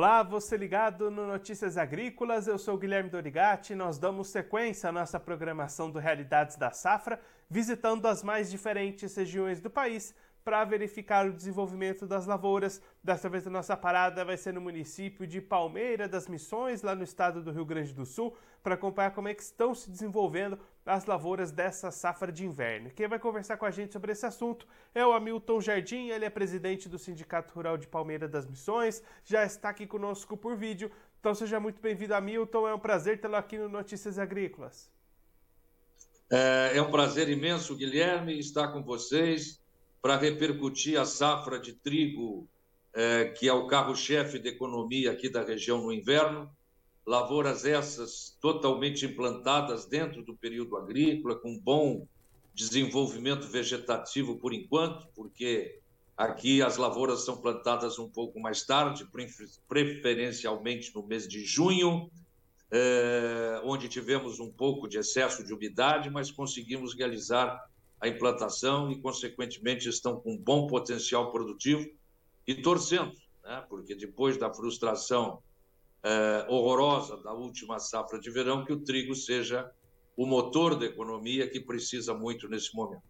Olá, você ligado no Notícias Agrícolas, eu sou Guilherme Dorigati. Nós damos sequência à nossa programação do Realidades da Safra, visitando as mais diferentes regiões do país para verificar o desenvolvimento das lavouras. Dessa vez a nossa parada vai ser no município de Palmeira das Missões, lá no estado do Rio Grande do Sul, para acompanhar como é que estão se desenvolvendo as lavouras dessa safra de inverno. Quem vai conversar com a gente sobre esse assunto é o Hamilton Jardim, ele é presidente do Sindicato Rural de Palmeira das Missões, já está aqui conosco por vídeo. Então seja muito bem-vindo, Hamilton. É um prazer tê-lo aqui no Notícias Agrícolas. É, é um prazer imenso, Guilherme, estar com vocês para repercutir a safra de trigo, é, que é o carro-chefe da economia aqui da região no inverno. Lavouras essas totalmente implantadas dentro do período agrícola, com bom desenvolvimento vegetativo por enquanto, porque aqui as lavouras são plantadas um pouco mais tarde, preferencialmente no mês de junho, é, onde tivemos um pouco de excesso de umidade, mas conseguimos realizar a implantação e, consequentemente, estão com bom potencial produtivo e torcendo, né? porque depois da frustração é, horrorosa da última safra de verão, que o trigo seja o motor da economia que precisa muito nesse momento.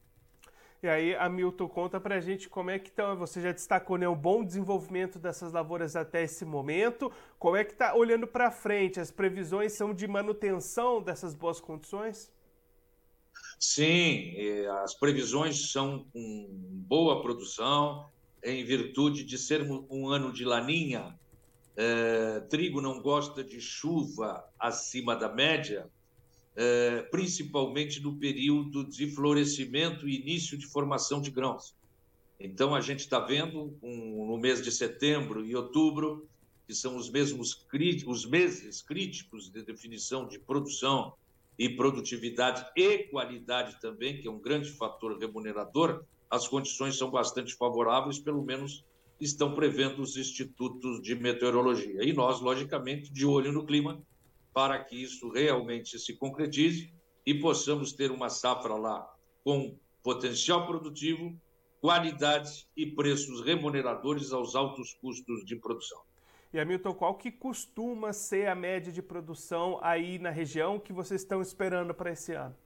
E aí, Hamilton, conta para a gente como é que estão. Você já destacou né, o bom desenvolvimento dessas lavouras até esse momento. Como é que está olhando para frente? As previsões são de manutenção dessas boas condições? Sim, as previsões são com boa produção, em virtude de ser um ano de laninha. É, trigo não gosta de chuva acima da média, é, principalmente no período de florescimento e início de formação de grãos. Então, a gente está vendo um, no mês de setembro e outubro, que são os mesmos os meses críticos de definição de produção e produtividade e qualidade também, que é um grande fator remunerador, as condições são bastante favoráveis, pelo menos estão prevendo os institutos de meteorologia. E nós, logicamente, de olho no clima, para que isso realmente se concretize e possamos ter uma safra lá com potencial produtivo, qualidade e preços remuneradores aos altos custos de produção. E Hamilton, qual que costuma ser a média de produção aí na região que vocês estão esperando para esse ano?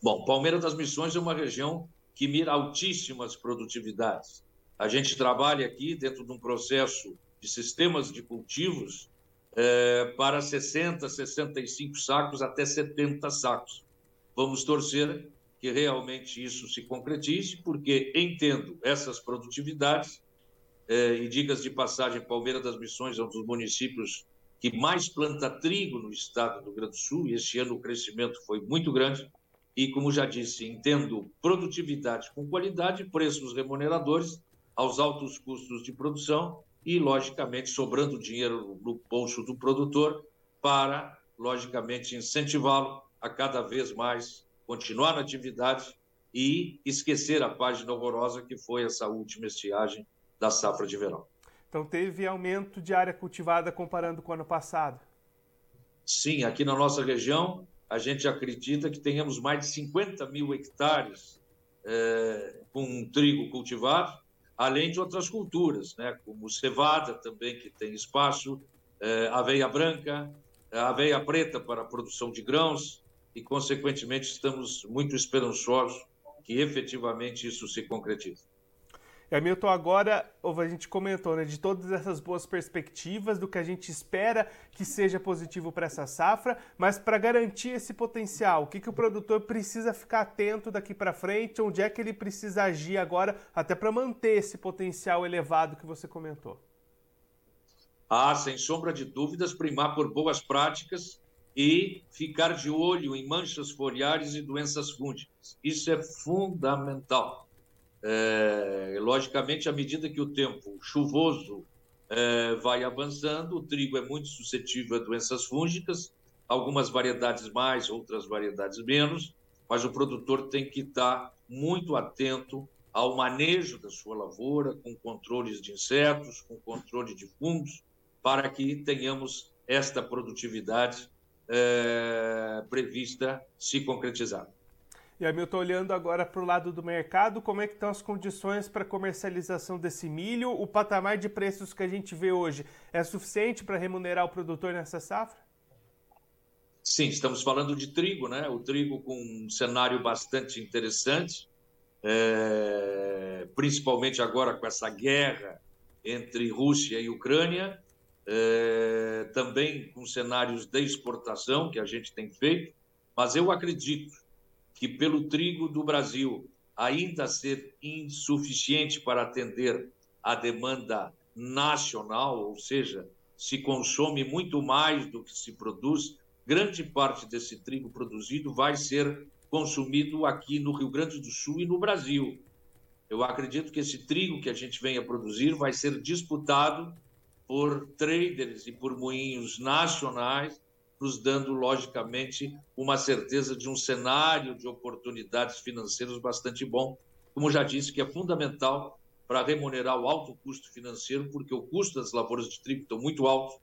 Bom, Palmeiras das Missões é uma região que mira altíssimas produtividades. A gente trabalha aqui dentro de um processo de sistemas de cultivos é, para 60, 65 sacos até 70 sacos. Vamos torcer que realmente isso se concretize, porque entendo essas produtividades é, e dicas de passagem, Palmeira das Missões é um dos municípios que mais planta trigo no estado do Rio Grande do Sul, e esse ano o crescimento foi muito grande. E, como já disse, entendo produtividade com qualidade, preços remuneradores aos altos custos de produção e, logicamente, sobrando dinheiro no bolso do produtor para, logicamente, incentivá-lo a cada vez mais continuar na atividade e esquecer a página horrorosa que foi essa última estiagem da safra de verão. Então teve aumento de área cultivada comparando com o ano passado? Sim, aqui na nossa região a gente acredita que tenhamos mais de 50 mil hectares é, com trigo cultivado, além de outras culturas, né, como cevada também, que tem espaço, é, aveia branca, aveia preta para a produção de grãos, e, consequentemente, estamos muito esperançosos que efetivamente isso se concretize. Hamilton, agora a gente comentou né, de todas essas boas perspectivas, do que a gente espera que seja positivo para essa safra, mas para garantir esse potencial, o que, que o produtor precisa ficar atento daqui para frente, onde é que ele precisa agir agora, até para manter esse potencial elevado que você comentou? Ah, sem sombra de dúvidas, primar por boas práticas e ficar de olho em manchas foliares e doenças fúngicas. Isso é fundamental. É, logicamente, à medida que o tempo chuvoso é, vai avançando, o trigo é muito suscetível a doenças fúngicas, algumas variedades mais, outras variedades menos, mas o produtor tem que estar muito atento ao manejo da sua lavoura, com controles de insetos, com controle de fungos, para que tenhamos esta produtividade é, prevista se concretizar. E Hamilton, olhando agora para o lado do mercado, como é que estão as condições para comercialização desse milho? O patamar de preços que a gente vê hoje é suficiente para remunerar o produtor nessa safra? Sim, estamos falando de trigo, né? O trigo com um cenário bastante interessante, é... principalmente agora com essa guerra entre Rússia e Ucrânia, é... também com cenários de exportação que a gente tem feito, mas eu acredito que pelo trigo do Brasil ainda ser insuficiente para atender a demanda nacional, ou seja, se consome muito mais do que se produz, grande parte desse trigo produzido vai ser consumido aqui no Rio Grande do Sul e no Brasil. Eu acredito que esse trigo que a gente vem a produzir vai ser disputado por traders e por moinhos nacionais nos dando, logicamente, uma certeza de um cenário de oportunidades financeiras bastante bom, como já disse, que é fundamental para remunerar o alto custo financeiro, porque o custo das lavouras de trigo estão muito alto,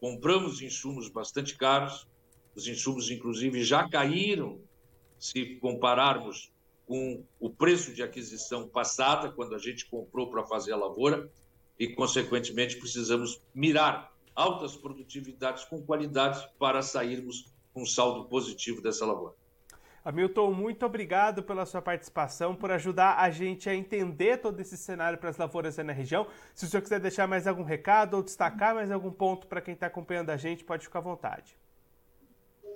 compramos insumos bastante caros, os insumos, inclusive, já caíram se compararmos com o preço de aquisição passada, quando a gente comprou para fazer a lavoura, e, consequentemente, precisamos mirar altas produtividades com qualidade para sairmos com saldo positivo dessa lavoura. Hamilton, muito obrigado pela sua participação, por ajudar a gente a entender todo esse cenário para as lavouras aí na região. Se o senhor quiser deixar mais algum recado ou destacar mais algum ponto para quem está acompanhando a gente, pode ficar à vontade.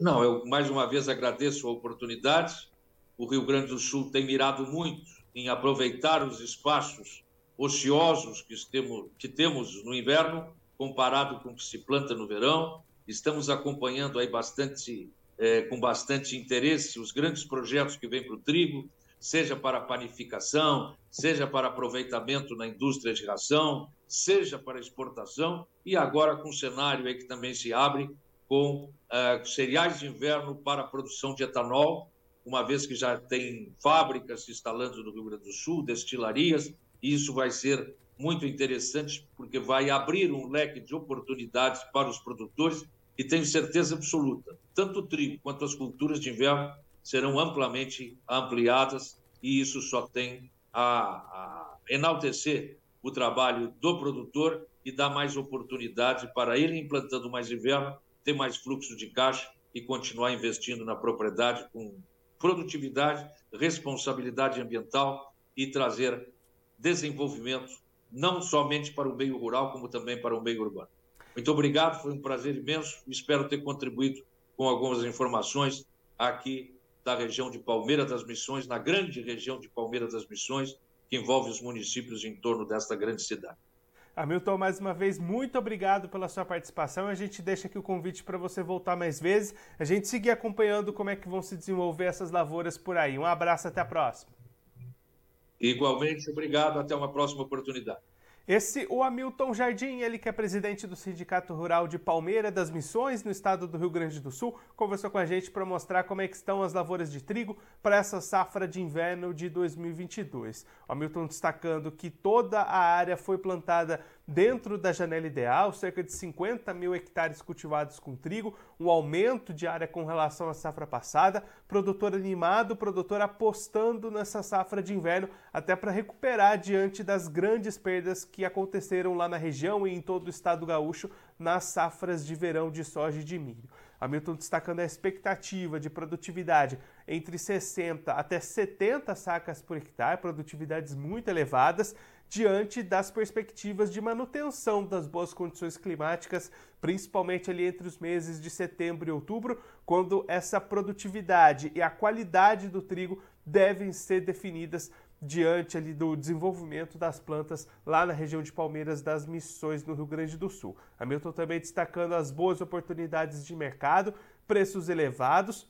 Não, eu mais uma vez agradeço a oportunidade. O Rio Grande do Sul tem mirado muito em aproveitar os espaços ociosos que temos, que temos no inverno comparado com o que se planta no verão. Estamos acompanhando aí bastante, é, com bastante interesse os grandes projetos que vêm para o trigo, seja para panificação, seja para aproveitamento na indústria de ração, seja para exportação, e agora com o cenário aí que também se abre com uh, cereais de inverno para a produção de etanol, uma vez que já tem fábricas se instalando no Rio Grande do Sul, destilarias, e isso vai ser muito interessante, porque vai abrir um leque de oportunidades para os produtores e tenho certeza absoluta, tanto o trigo quanto as culturas de inverno serão amplamente ampliadas e isso só tem a, a enaltecer o trabalho do produtor e dar mais oportunidade para ele implantando mais inverno, ter mais fluxo de caixa e continuar investindo na propriedade com produtividade, responsabilidade ambiental e trazer desenvolvimento não somente para o meio rural, como também para o meio urbano. Muito obrigado, foi um prazer imenso. Espero ter contribuído com algumas informações aqui da região de Palmeira das Missões, na grande região de Palmeira das Missões, que envolve os municípios em torno desta grande cidade. Hamilton, mais uma vez, muito obrigado pela sua participação. A gente deixa aqui o convite para você voltar mais vezes. A gente seguir acompanhando como é que vão se desenvolver essas lavouras por aí. Um abraço, até a próxima. Igualmente, obrigado. Até uma próxima oportunidade. Esse, o Hamilton Jardim, ele que é presidente do Sindicato Rural de Palmeira das Missões, no estado do Rio Grande do Sul, conversou com a gente para mostrar como é que estão as lavouras de trigo para essa safra de inverno de 2022. O Hamilton destacando que toda a área foi plantada dentro da janela ideal, cerca de 50 mil hectares cultivados com trigo, um aumento de área com relação à safra passada, produtor animado, produtor apostando nessa safra de inverno, até para recuperar diante das grandes perdas que aconteceram lá na região e em todo o estado gaúcho nas safras de verão de soja e de milho. Hamilton destacando a expectativa de produtividade entre 60 até 70 sacas por hectare, produtividades muito elevadas, diante das perspectivas de manutenção das boas condições climáticas, principalmente ali entre os meses de setembro e outubro, quando essa produtividade e a qualidade do trigo devem ser definidas diante ali do desenvolvimento das plantas lá na região de Palmeiras das Missões, no Rio Grande do Sul. Hamilton também destacando as boas oportunidades de mercado, preços elevados,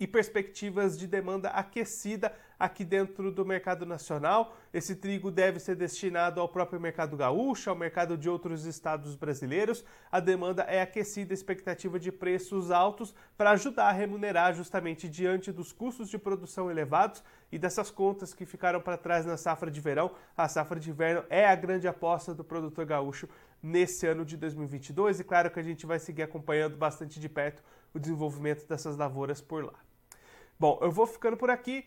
e perspectivas de demanda aquecida aqui dentro do mercado nacional. Esse trigo deve ser destinado ao próprio mercado gaúcho, ao mercado de outros estados brasileiros. A demanda é aquecida, expectativa de preços altos para ajudar a remunerar justamente diante dos custos de produção elevados e dessas contas que ficaram para trás na safra de verão. A safra de inverno é a grande aposta do produtor gaúcho nesse ano de 2022 e claro que a gente vai seguir acompanhando bastante de perto o desenvolvimento dessas lavouras por lá. Bom, eu vou ficando por aqui,